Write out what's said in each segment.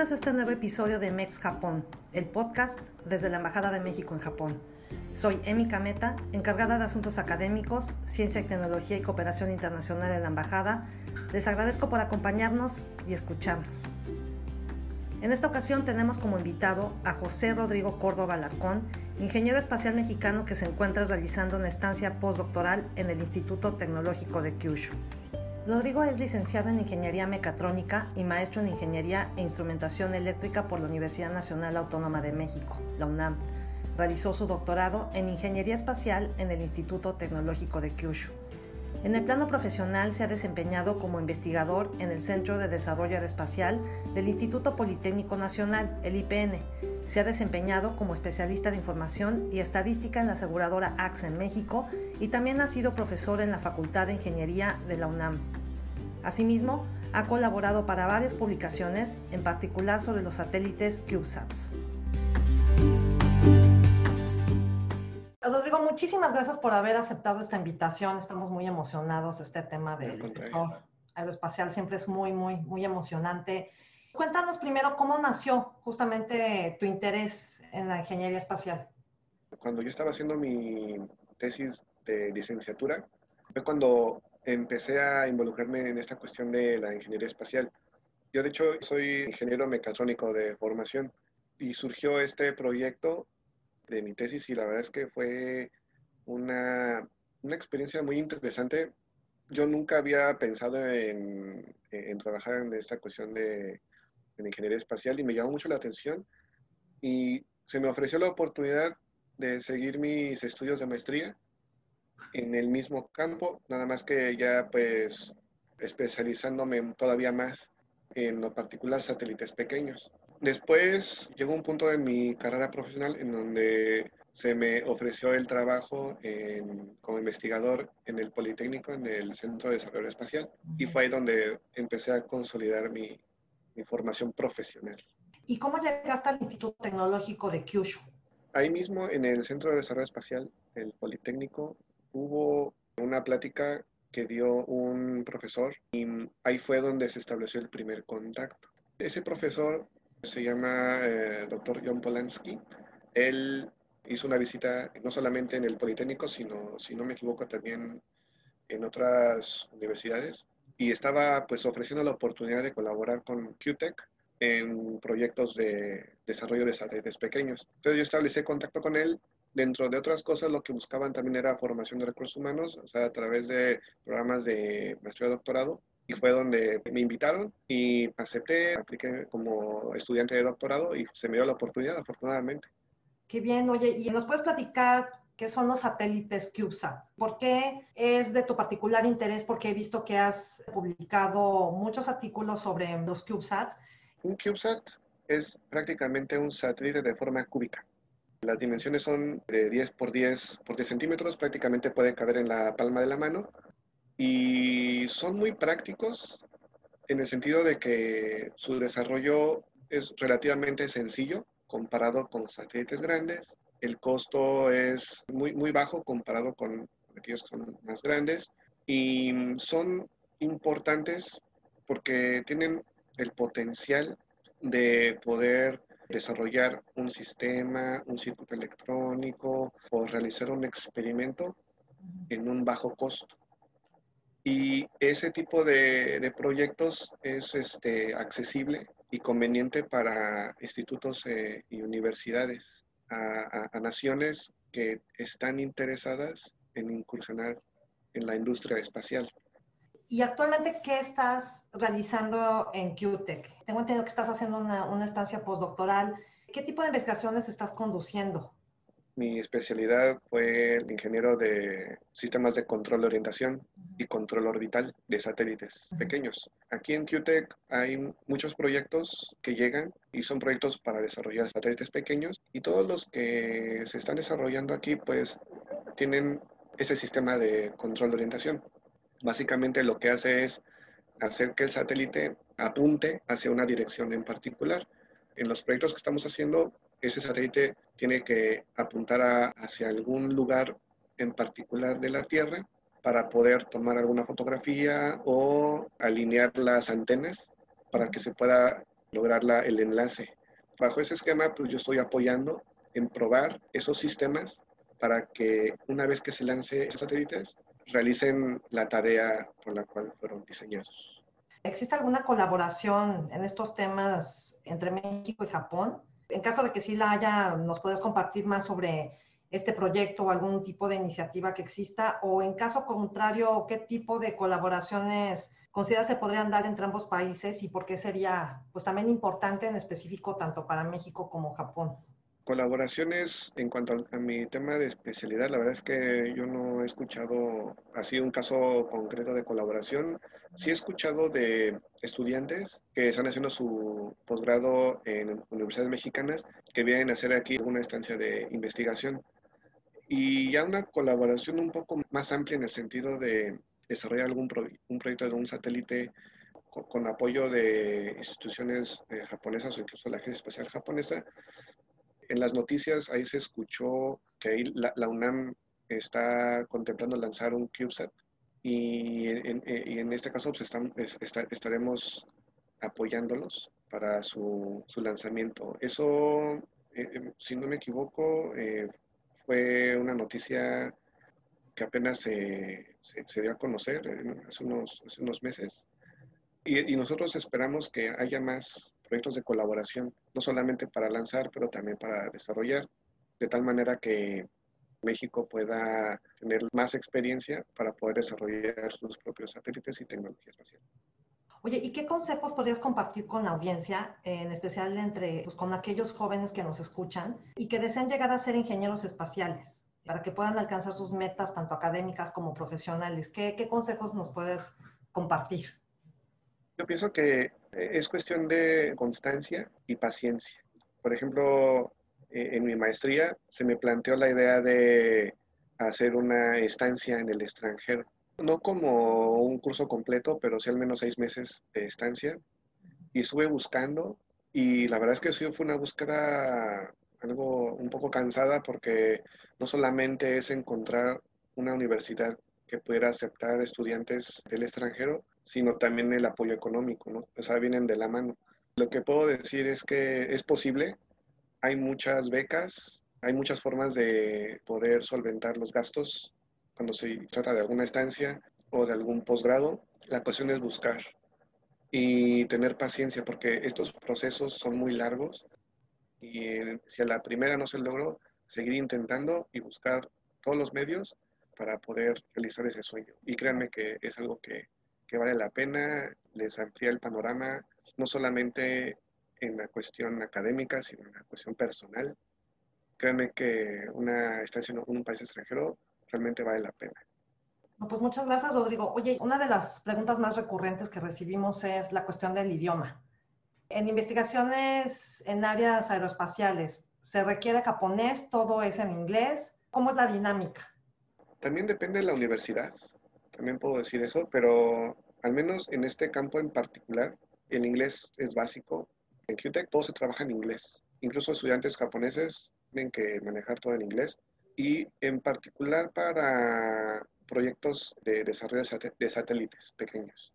Bienvenidos a este nuevo episodio de Mex Japón, el podcast desde la Embajada de México en Japón. Soy Emi Kameta, encargada de asuntos académicos, ciencia y tecnología y cooperación internacional en la Embajada. Les agradezco por acompañarnos y escucharnos. En esta ocasión tenemos como invitado a José Rodrigo Córdoba Alarcón, ingeniero espacial mexicano que se encuentra realizando una estancia postdoctoral en el Instituto Tecnológico de Kyushu. Rodrigo es licenciado en Ingeniería Mecatrónica y maestro en Ingeniería e Instrumentación Eléctrica por la Universidad Nacional Autónoma de México, la UNAM. Realizó su doctorado en Ingeniería Espacial en el Instituto Tecnológico de Kyushu. En el plano profesional se ha desempeñado como investigador en el Centro de Desarrollo Aeroespacial del Instituto Politécnico Nacional, el IPN. Se ha desempeñado como especialista de información y estadística en la aseguradora AXA en México y también ha sido profesor en la Facultad de Ingeniería de la UNAM. Asimismo, ha colaborado para varias publicaciones, en particular sobre los satélites CubeSats. Rodrigo, muchísimas gracias por haber aceptado esta invitación. Estamos muy emocionados. Este tema del sector aeroespacial siempre es muy, muy, muy emocionante. Cuéntanos primero cómo nació justamente tu interés en la ingeniería espacial. Cuando yo estaba haciendo mi tesis de licenciatura, fue cuando empecé a involucrarme en esta cuestión de la ingeniería espacial. Yo, de hecho, soy ingeniero mecatrónico de formación y surgió este proyecto de mi tesis y la verdad es que fue una, una experiencia muy interesante. Yo nunca había pensado en, en trabajar en esta cuestión de, de ingeniería espacial y me llamó mucho la atención y se me ofreció la oportunidad de seguir mis estudios de maestría en el mismo campo, nada más que ya pues especializándome todavía más en lo particular satélites pequeños. Después llegó un punto en mi carrera profesional en donde se me ofreció el trabajo en, como investigador en el Politécnico, en el Centro de Desarrollo Espacial, y fue ahí donde empecé a consolidar mi, mi formación profesional. ¿Y cómo llegaste al Instituto Tecnológico de Kyushu? Ahí mismo, en el Centro de Desarrollo Espacial, el Politécnico, hubo una plática que dio un profesor y ahí fue donde se estableció el primer contacto. Ese profesor se llama eh, Dr. John Polanski. Él hizo una visita no solamente en el Politécnico, sino, si no me equivoco, también en otras universidades y estaba pues ofreciendo la oportunidad de colaborar con QTech en proyectos de desarrollo de satélites pequeños. Entonces yo establecí contacto con él. Dentro de otras cosas, lo que buscaban también era formación de recursos humanos, o sea, a través de programas de maestría y doctorado. Y fue donde me invitaron y acepté, apliqué como estudiante de doctorado y se me dio la oportunidad, afortunadamente. Qué bien, oye, ¿y nos puedes platicar qué son los satélites CubeSat? ¿Por qué es de tu particular interés? Porque he visto que has publicado muchos artículos sobre los CubeSats. Un CubeSat es prácticamente un satélite de forma cúbica. Las dimensiones son de 10 por 10 por 10 centímetros, prácticamente puede caber en la palma de la mano y son muy prácticos en el sentido de que su desarrollo es relativamente sencillo comparado con satélites grandes. El costo es muy, muy bajo comparado con aquellos que son más grandes y son importantes porque tienen el potencial de poder desarrollar un sistema, un circuito electrónico o realizar un experimento en un bajo costo. Y ese tipo de, de proyectos es este, accesible y conveniente para institutos eh, y universidades, a, naciones que están interesadas en incursionar en la industria espacial. ¿Y actualmente qué estás realizando en QTech? Tengo entendido que estás haciendo una, una, estancia postdoctoral. ¿Qué tipo de investigaciones estás conduciendo? Mi especialidad fue ingeniero de sistemas de control de orientación y control orbital de satélites pequeños. Aquí en QTech hay muchos proyectos que llegan y son proyectos para desarrollar satélites pequeños y todos los que se están desarrollando aquí pues tienen ese sistema de control de orientación. Básicamente lo que hace es hacer que el satélite apunte hacia una dirección en particular. En los proyectos que estamos haciendo, ese satélite tiene que apuntar hacia algún lugar en particular de la Tierra para poder tomar alguna fotografía o alinear las antenas para que se pueda lograr el enlace. Bajo ese esquema, pues yo estoy apoyando en probar esos sistemas para que una vez que se lance esos satélites, realicen la tarea por la cual fueron diseñados. ¿Existe alguna colaboración en estos temas entre México y Japón? En caso de que sí la haya, ¿nos puedes compartir más sobre este proyecto o algún tipo de iniciativa que exista? O en caso contrario, ¿qué tipo de colaboraciones consideras se podrían dar entre ambos países y por qué sería pues también importante en específico tanto para México como Japón? Colaboraciones en cuanto a, mi tema de especialidad, la verdad es que yo no he escuchado así un caso concreto de colaboración. Sí he escuchado de estudiantes que están haciendo su posgrado en universidades mexicanas que vienen a hacer aquí una estancia de investigación y ya una colaboración un poco más amplia en el sentido de desarrollar algún un proyecto de un satélite con, apoyo de instituciones eh, japonesas o incluso la Agencia Espacial Japonesa en las noticias ahí se escuchó que la, UNAM está contemplando lanzar un CubeSat y en, en este caso pues, estaremos apoyándolos para su, lanzamiento. Eso, eh, eh, si no me equivoco, eh, fue una noticia que apenas se, dio a conocer hace unos, meses. Y, nosotros esperamos que haya más proyectos de colaboración, no solamente para lanzar, pero también para desarrollar, de tal manera que México pueda tener más experiencia para poder desarrollar sus propios satélites y tecnología espacial. Oye, ¿y qué consejos podrías compartir con la audiencia, en especial entre, pues, con aquellos jóvenes que nos escuchan y que desean llegar a ser ingenieros espaciales, para que puedan alcanzar sus metas, tanto académicas como profesionales? ¿Qué, qué consejos nos puedes compartir? Yo pienso que es cuestión de constancia y paciencia. Por ejemplo, eh, en mi maestría se me planteó la idea de hacer una estancia en el extranjero. No como un curso completo, pero sí al menos seis meses de estancia. Y estuve buscando y la verdad es que sí fue una búsqueda algo un poco cansada porque no solamente es encontrar una universidad que pudiera aceptar estudiantes del extranjero, sino también el apoyo económico, ¿no? O sea, vienen de la mano. Lo que puedo decir es que es posible, hay muchas becas, hay muchas formas de poder solventar los gastos cuando se trata de alguna estancia o de algún posgrado. La cuestión es buscar y tener paciencia porque estos procesos son muy largos y si a la primera no se logró, seguir intentando y buscar todos los medios para poder realizar ese sueño. Y créanme que es algo que que vale la pena, les amplía el panorama, no solamente en la cuestión académica, sino en la cuestión personal. Créanme que una estancia en un país extranjero realmente vale la pena. pues muchas gracias, Rodrigo. Oye, una de las preguntas más recurrentes que recibimos es la cuestión del idioma. En investigaciones en áreas aeroespaciales, ¿se requiere japonés? ¿Todo es en inglés? ¿Cómo es la dinámica? También depende de la universidad también puedo decir eso, pero al menos en este campo en particular, el inglés es básico. En QTech todo se trabaja en inglés. Incluso estudiantes japoneses tienen que manejar todo en inglés. Y en particular para proyectos de desarrollo de satélites pequeños.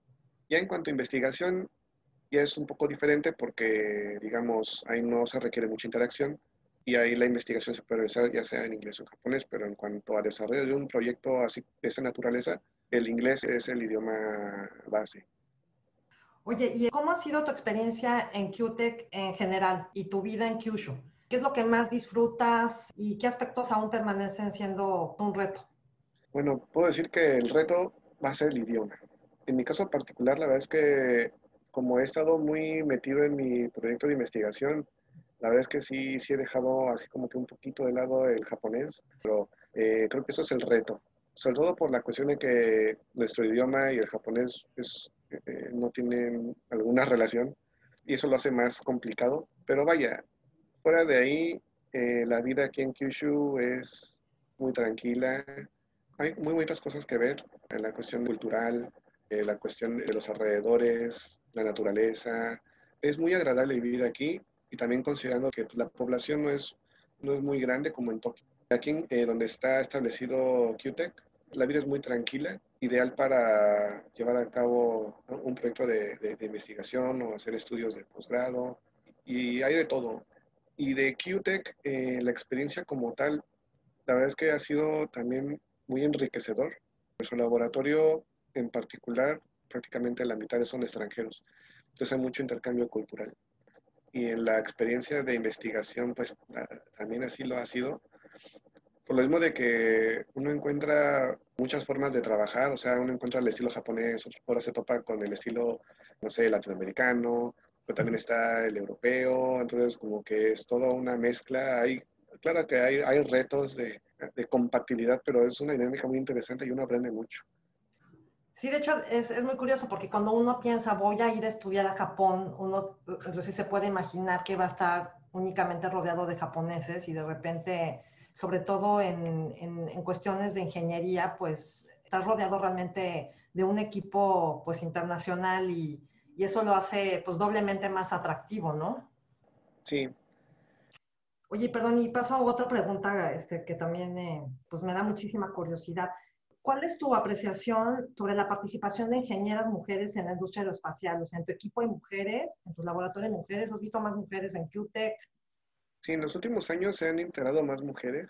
Ya en cuanto a investigación, ya es un poco diferente porque, digamos, ahí no se requiere mucha interacción y ahí la investigación se puede realizar ya sea en inglés o en japonés, pero en cuanto a desarrollo de un proyecto así de esa naturaleza, el inglés es el idioma base. Oye, ¿y cómo ha sido tu experiencia en QTech en general y tu vida en Kyushu? ¿Qué es lo que más disfrutas y qué aspectos aún permanecen siendo un reto? Bueno, puedo decir que el reto va a ser el idioma. En mi caso particular, la verdad es que como he estado muy metido en mi proyecto de investigación, La verdad es que sí, sí he dejado así como que un poquito de lado el japonés, pero eh, creo que eso es el reto. Sobre todo por la cuestión de que nuestro idioma y el japonés es, eh, no tienen alguna relación y eso lo hace más complicado. Pero vaya, fuera de ahí, eh, la vida aquí en Kyushu es muy tranquila. Hay muy bonitas cosas que ver en la cuestión cultural, en la cuestión de los alrededores, la naturaleza. Es muy agradable vivir aquí y también considerando que la población no es, no es muy grande como en Tokio. Aquí eh, donde está establecido QTech, la vida es muy tranquila, ideal para llevar a cabo un proyecto de, investigación o hacer estudios de posgrado y hay de todo. Y de QTech, eh, la experiencia como tal, la verdad es que ha sido también muy enriquecedor. Nuestro laboratorio en particular, prácticamente la mitad son extranjeros. Entonces hay mucho intercambio cultural. Y en la experiencia de investigación, pues también así lo ha sido. Por lo mismo de que uno encuentra muchas formas de trabajar, o sea, uno encuentra el estilo japonés, ahora se topa con el estilo, no sé, latinoamericano, pero también está el europeo, entonces como que es toda una mezcla. Hay, claro que hay, hay retos de, de compatibilidad, pero es una dinámica muy interesante y uno aprende mucho. Sí, de hecho es, es, muy curioso porque cuando uno piensa voy a ir a estudiar a Japón, uno entonces se puede imaginar que va a estar únicamente rodeado de japoneses y de repente, sobre todo en, en, en cuestiones de ingeniería, pues estar rodeado realmente de un equipo pues internacional y, y, eso lo hace pues doblemente más atractivo, ¿no? Sí. Oye, perdón, y paso a otra pregunta este, que también eh, pues me da muchísima curiosidad. ¿Cuál es tu apreciación sobre la participación de ingenieras mujeres en la industria aeroespacial? O sea, en tu equipo hay mujeres, en tu laboratorio hay mujeres, ¿has visto más mujeres en QTech? Sí, en los últimos años se han integrado más mujeres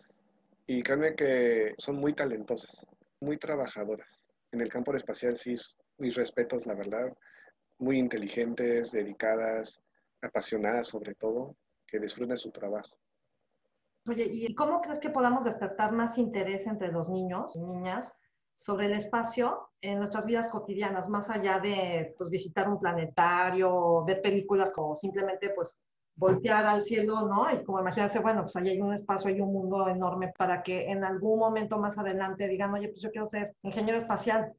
y créanme que son muy talentosas, muy trabajadoras. En el campo espacial sí, mis respetos, la verdad, muy inteligentes, dedicadas, apasionadas sobre todo, que disfrutan su trabajo. Oye, ¿y cómo crees que podamos despertar más interés entre los niños y niñas sobre el espacio en nuestras vidas cotidianas, más allá de pues, visitar un planetario, ver películas como simplemente pues voltear al cielo, ¿no? Y como imaginarse, bueno, pues ahí hay un espacio, hay un mundo enorme para que en algún momento más adelante digan, oye, pues yo quiero ser ingeniero espacial.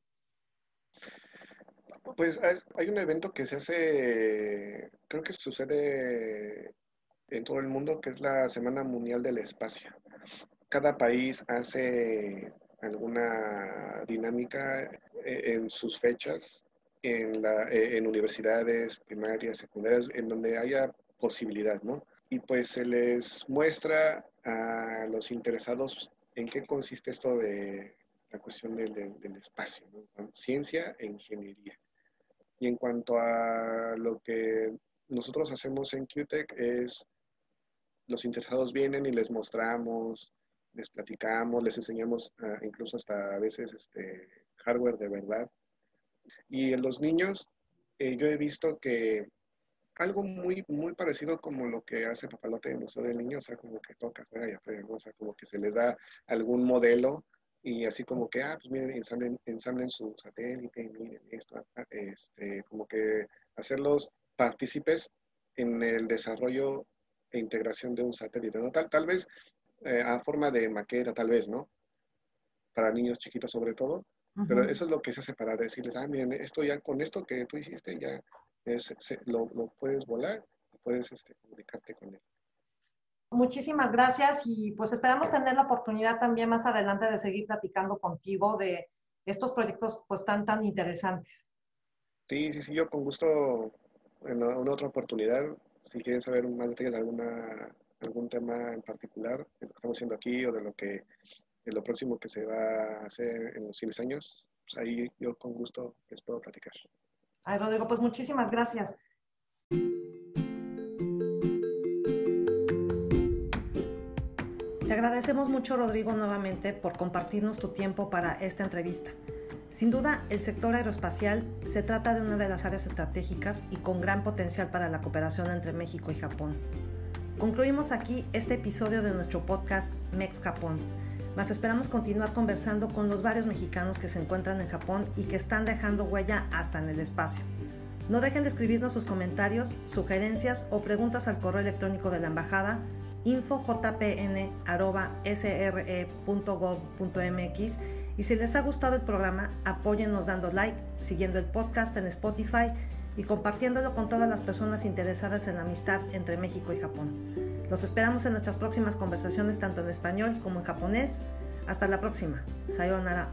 Pues hay un evento que se hace, creo que sucede en todo el mundo, que es la Semana Mundial del Espacio. Cada país hace alguna dinámica eh, en sus fechas, en, la, eh, en universidades primarias, secundarias, en donde haya posibilidad, ¿no? Y pues se les muestra a los interesados en qué consiste esto de la cuestión del, del, espacio, ¿no? ciencia e ingeniería. Y en cuanto a lo que nosotros hacemos en QTech es, los interesados vienen y les mostramos, les platicamos, les enseñamos uh, incluso hasta a veces este, hardware de verdad. Y en los niños, eh, yo he visto que algo muy, muy parecido como lo que hace Papalote en el Museo del Niño, o sea, como que toca afuera y afuera, ¿no? o sea, como que se les da algún modelo y así como que, ah, pues miren, ensamblen, ensamblen su satélite, miren esto, este, como que hacerlos partícipes en el desarrollo e integración de un satélite, ¿no? Tal, tal vez eh, a forma de maqueta, tal vez, ¿no? Para niños chiquitos sobre todo. Pero eso es lo que se hace para decirles, ah, miren, esto ya, con esto que tú hiciste, ya es, se, lo, lo, puedes volar y puedes este, comunicarte con él. Muchísimas gracias y pues esperamos tener la oportunidad también más adelante de seguir platicando contigo de estos proyectos pues tan, tan interesantes. Sí, sí, sí, yo con gusto en una otra oportunidad, si quieren saber más detalles de alguna algún tema en particular de lo que estamos haciendo aquí o de lo que de lo próximo que se va a hacer en los siguientes años, pues ahí yo con gusto les puedo platicar. Ay, Rodrigo, pues muchísimas gracias. Te agradecemos mucho, Rodrigo, nuevamente por compartirnos tu tiempo para esta entrevista. Sin duda, el sector aeroespacial se trata de una de las áreas estratégicas y con gran potencial para la cooperación entre México y Japón. Concluimos aquí este episodio de nuestro podcast Mex Japón, mas esperamos continuar conversando con los varios mexicanos que se encuentran en Japón y que están dejando huella hasta en el espacio. No dejen de escribirnos sus comentarios, sugerencias o preguntas al correo electrónico de la embajada infojpn.sre.gov.mx y si les ha gustado el programa, apóyennos dando like, siguiendo el podcast en Spotify y compartiéndolo con todas las personas interesadas en la amistad entre México y Japón. Los esperamos en nuestras próximas conversaciones tanto en español como en japonés. Hasta la próxima. Sayonara.